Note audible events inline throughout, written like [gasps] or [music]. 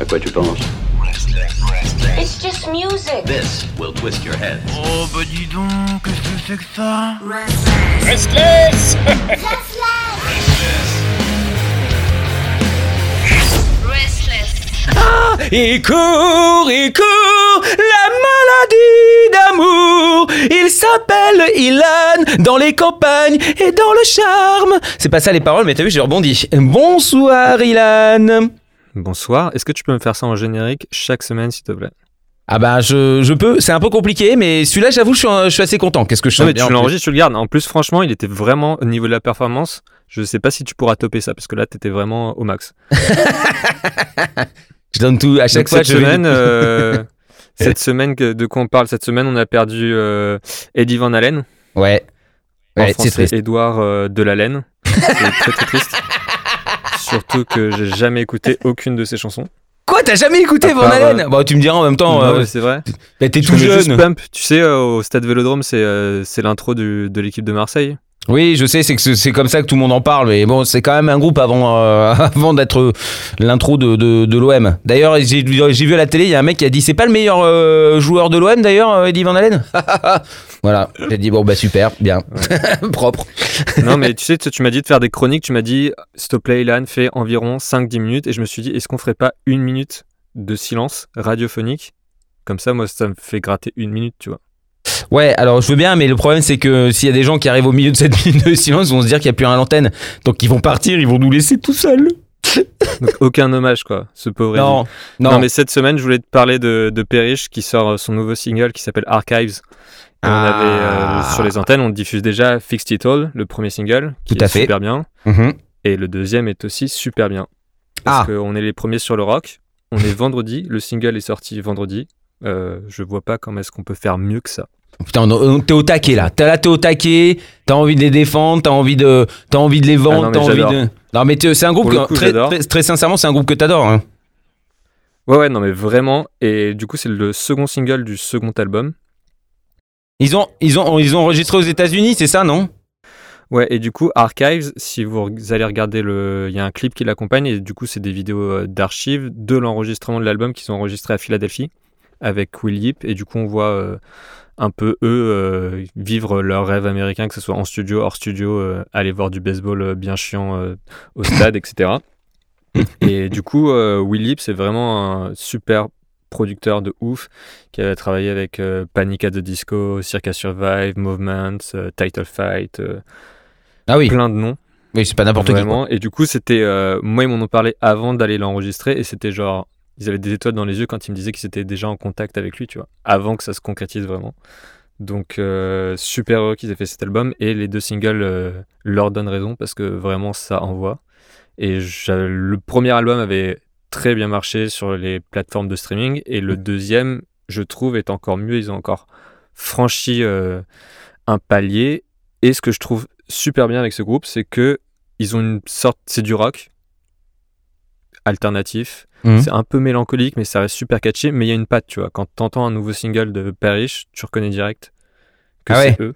À quoi tu penses It's just music. This will twist your head. Oh bah dis donc, qu'est-ce que c'est que ça Il court, il court, la maladie d'amour. Il s'appelle Ilan dans les campagnes et dans le charme. C'est pas ça les paroles, mais t'as vu, j'ai rebondi. Bonsoir Ilan. Bonsoir, est-ce que tu peux me faire ça en générique chaque semaine s'il te plaît? Ah bah je, je peux, c'est un peu compliqué, mais celui-là j'avoue je suis, je suis assez content. Qu'est-ce que je Non mais bien, tu en l'enregistres, tu le gardes. En plus franchement, il était vraiment au niveau de la performance. Je sais pas si tu pourras topper ça parce que là t'étais vraiment au max. [laughs] Je donne tout à chaque Donc, fois. cette je semaine, [laughs] euh, cette semaine que- de quoi on parle Cette semaine, on a perdu euh, Eddie Van Halen. Ouais. En Ouais, c'est français. Edouard euh, de la laine. [laughs] C'est très très triste. Surtout que j'ai jamais écouté aucune de ses chansons. Quoi, t'as jamais écouté Van Halen euh, Bah tu me diras en même temps. Non, euh, c'est vrai. bah, t'es Je tout jeune. Pump. Tu sais, euh, au stade Vélodrome, c'est euh, l'intro de l'équipe de Marseille. Oui, je sais, c'est que c'est- c'est comme ça que tout le monde en parle, mais bon, c'est quand même un groupe avant, euh, [laughs] avant d'être l'intro de, de, de l'OM. D'ailleurs, j'ai vu à la télé, il y a un mec qui a dit c'est pas le meilleur euh, joueur de l'OM d'ailleurs, Eddie Van Halen? [laughs] Voilà, j'ai dit bon bah super, bien, [laughs] propre. non, mais tu sais, tu, m'as dit de faire des chroniques. Tu m'as dit, s'il te plaît, Ilan, fais environ 5-10 minutes. Et je me suis dit, est-ce qu'on ferait pas une minute de silence radiophonique? Comme ça, moi, ça me fait gratter une minute, tu vois. Ouais, alors je veux bien, mais le problème c'est que s'il y a des gens qui arrivent au milieu de cette [laughs] minute de silence, ils vont se dire qu'il n'y a plus rien à l'antenne. Donc ils vont partir, ils vont nous laisser tout seuls. [laughs] Donc, aucun hommage, quoi, ce pauvre. Non, non. Non, mais cette semaine, je voulais te parler de, de Perish qui sort euh, son nouveau single qui s'appelle Archives. On Ah. avait euh, sur les antennes, on diffuse déjà Fixed It All, le premier single, qui Tout à est fait. super bien. Mhm. Et le deuxième est aussi super bien. Parce Ah. qu'on est les premiers sur le rock. On est vendredi, le single est sorti vendredi. Euh, je vois pas comment est-ce qu'on peut faire mieux que ça. Putain, on- on- t'es au taquet là. T'es là, t'es au taquet. T'as envie de les défendre. T'as envie de, t'as envie de les vendre. Ah non, mais t'as envie j'adore. de. Non mais tu- c'est un groupe Pour le que coup, très, j'adore. très, très sincèrement, c'est un groupe que t'adores. Hein. Ouais, ouais, non, mais vraiment. Et du coup, c'est le second single du second album. Ils ont, ils ont, ils ont enregistré aux États-Unis, c'est ça, non? Ouais, et du coup, Archives, si vous allez regarder le. Il y a un clip qui l'accompagne, et du coup, c'est des vidéos euh, d'archives de l'enregistrement de l'album qui sont enregistrés à Philadelphie avec Will Yip, et du coup, on voit euh, un peu eux euh, vivre leur rêve américain, que ce soit en studio, hors studio, euh, aller voir du baseball bien chiant au stade, etc. [laughs] Et du coup, Will Yip, c'est vraiment un super producteur de ouf qui avait travaillé avec euh, Panic at the Disco, Circa Survive, Movement, euh, Title Fight. euh, Ah oui. plein de noms. Oui, c'est pas n'importe qui. quoi. Et du coup, c'était. euh, moi, ils m'en ont parlé avant d'aller l'enregistrer. Et c'était genre. Ils avaient des étoiles dans les yeux quand ils me disaient qu'ils étaient déjà en contact avec lui, tu vois. Avant que ça se concrétise vraiment. Donc, super heureux qu'ils aient fait cet album. Et les deux singles leur donnent raison parce que vraiment, ça envoie. Et le premier album avait très bien marché sur les plateformes de streaming. Et le deuxième, je trouve, est encore mieux. Ils ont encore franchi euh, un palier. Et ce que je trouve super bien avec ce groupe, c'est que ils ont une sorte, c'est du rock alternatif. Mhm. C'est un peu mélancolique, mais ça reste super catchy. Mais il y a une patte, tu vois. Quand t'entends un nouveau single de Parrish, tu reconnais direct que Ah c'est ouais. eux.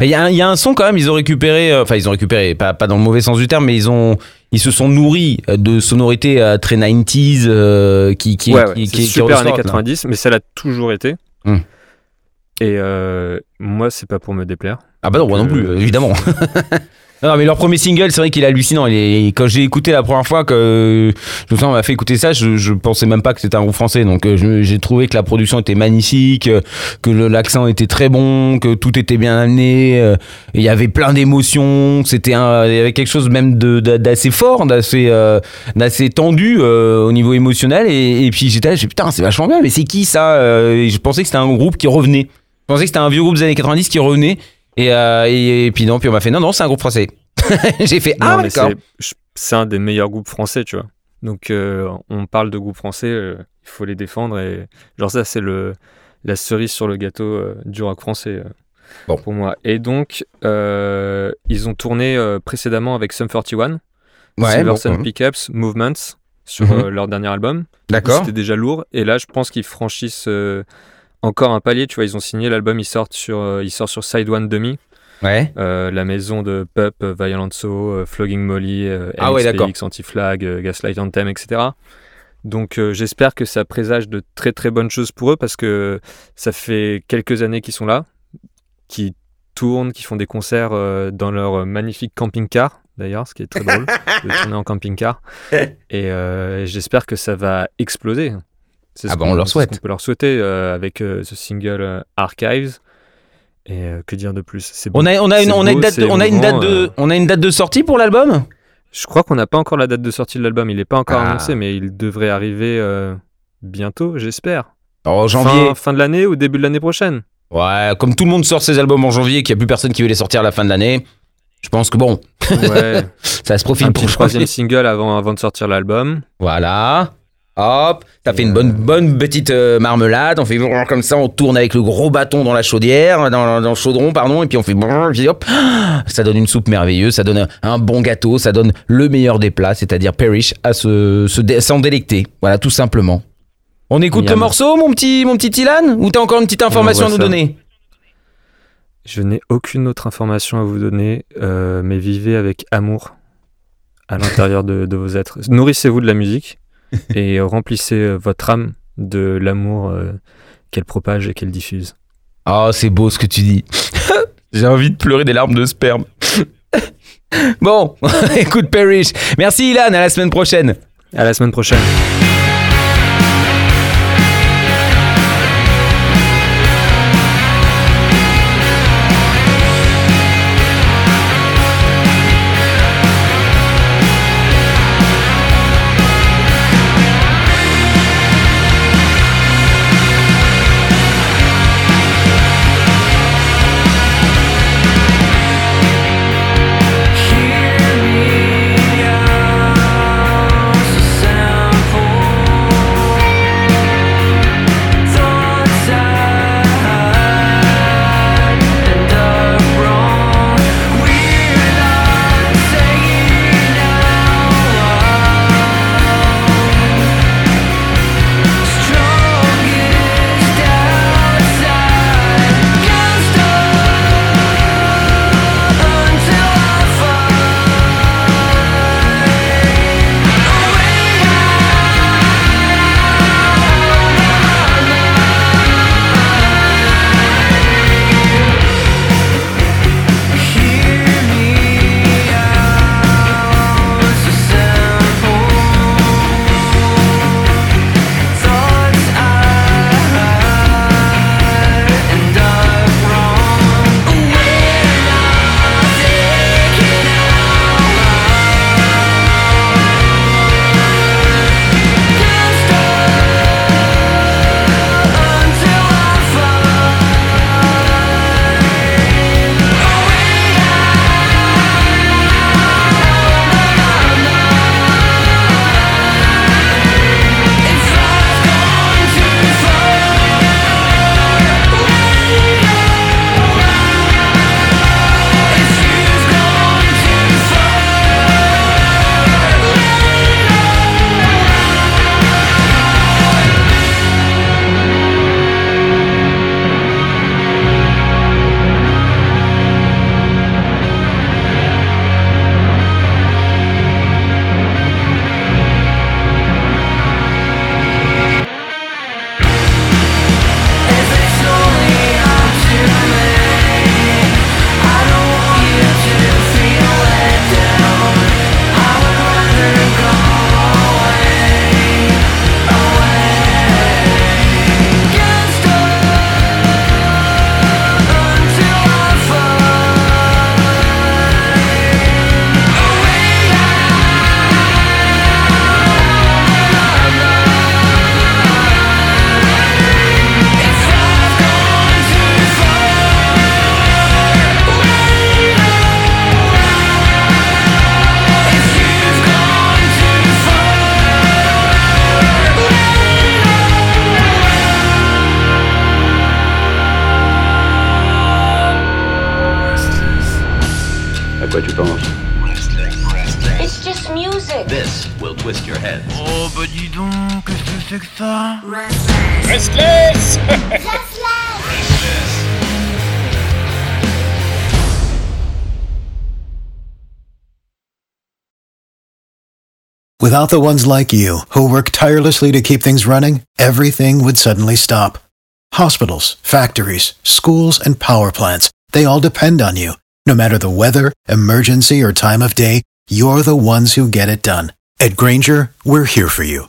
Mais Il y, a un- il y a un son quand même, ils ont récupéré, euh, enfin ils ont récupéré, pas, pas dans le mauvais sens du terme, mais ils ont, ils se sont nourris de sonorités euh, très 90s euh, qui, qui, ouais, qui, ouais, qui- qui super années ressortent, là. 90, mais ça l'a toujours été. Mhm. Et euh, moi, c'est pas pour me déplaire. Ah bah non, moi non Euh, plus, euh, évidemment. [laughs] non, mais leur premier single, c'est vrai qu'il est hallucinant. Il est- quand j'ai écouté la première fois que je me m'a fait écouter ça, je, je pensais même pas que c'était un groupe français. Donc euh, j'ai trouvé que la production était magnifique, euh, que l'accent était très bon, que tout était bien amené. euh, Il y avait plein d'émotions. C'était un, il y avait quelque chose même d'assez fort, d'assez euh, d'assez tendu euh, au niveau émotionnel. Et, puis j'étais là, putain, c'est vachement bien. Mais c'est qui ça et Je pensais que c'était un groupe qui revenait. Je pensais que c'était un vieux groupe des années 90 qui revenait. Et, euh, et, et puis non, puis on m'a fait non, non, c'est un groupe français. [laughs] J'ai fait ah, d'accord. c'est- un des meilleurs groupes français, tu vois. Donc euh, on parle de groupes français, euh, il faut les défendre et genre ça c'est la cerise sur le gâteau du rock français Bon. pour moi. Et donc ils ont tourné précédemment avec Sum 41, Silver bon, Sun mhm. Pickups, Movements sur Mhm. leur dernier album. D'accord. C'était déjà lourd et là je pense qu'ils franchissent encore un palier, tu vois, ils ont signé l'album, ils sortent sur euh, il sort sur Side One Demi. Ouais. Euh, la maison de Pup, euh, Violent So, euh, Flogging Molly, Ah ouais. MXPX, Anti-Flag, Gaslight Anthem, etc. Donc euh, j'espère que ça présage de très très bonnes choses pour eux parce que ça fait quelques années qu'ils sont là, qu'ils tournent, qu'ils font des concerts euh, dans leur magnifique camping-car d'ailleurs, ce qui est très drôle [laughs] de tourner en camping-car. Et euh, j'espère que ça va exploser. C'est ce Ah bah, on leur souhaite. qu'on peut leur souhaiter euh, avec euh, ce single euh, Archives. Et que dire de plus? C'est On a, on a une, on a date, c'est on a une date émouvant, de, on a une date de sortie pour l'album? Je crois qu'on n'a pas encore la date de sortie de l'album. Il n'est pas encore Ah. annoncé, mais il devrait arriver bientôt, j'espère. En janvier. Fin, fin de l'année ou début de l'année prochaine? Ouais, comme tout le monde sort ses albums en janvier, qu'il n'y a plus personne qui veut les sortir à la fin de l'année. Je pense que bon, Ouais. [laughs] ça se profile un pour petit troisième single avant, avant de sortir l'album. Voilà. Hop, ça fait une bonne, bonne petite euh, marmelade. On fait brrr comme ça, on tourne avec le gros bâton dans la chaudière, dans, dans le chaudron, pardon, et puis on fait brrr, et puis hop, [gasps] ça donne une soupe merveilleuse, ça donne un, un bon gâteau, ça donne le meilleur des plats, c'est-à-dire Perish à se, se s'en délecter. Voilà, tout simplement. On écoute le morceau, mon petit, mon petit Ilan, ou t'as encore une petite information à nous ça. donner? Je n'ai aucune autre information à vous donner, euh, mais vivez avec amour à l'intérieur de, de vos êtres. Nourrissez-vous de la musique [laughs] et remplissez euh, votre âme de l'amour euh, qu'elle propage et qu'elle diffuse. Oh, c'est beau ce que tu dis. [laughs] J'ai envie de pleurer des larmes de sperme. [laughs] bon, écoute Perish. Merci Ilan, à la semaine prochaine. À la semaine prochaine. Que c'est que ça Without the ones like you, who work tirelessly to keep things running, everything would suddenly stop. Hospitals, factories, schools, and power plants, they all depend on you. No matter the weather, emergency, or time of day, you're the ones who get it done. At Granger, we're here for you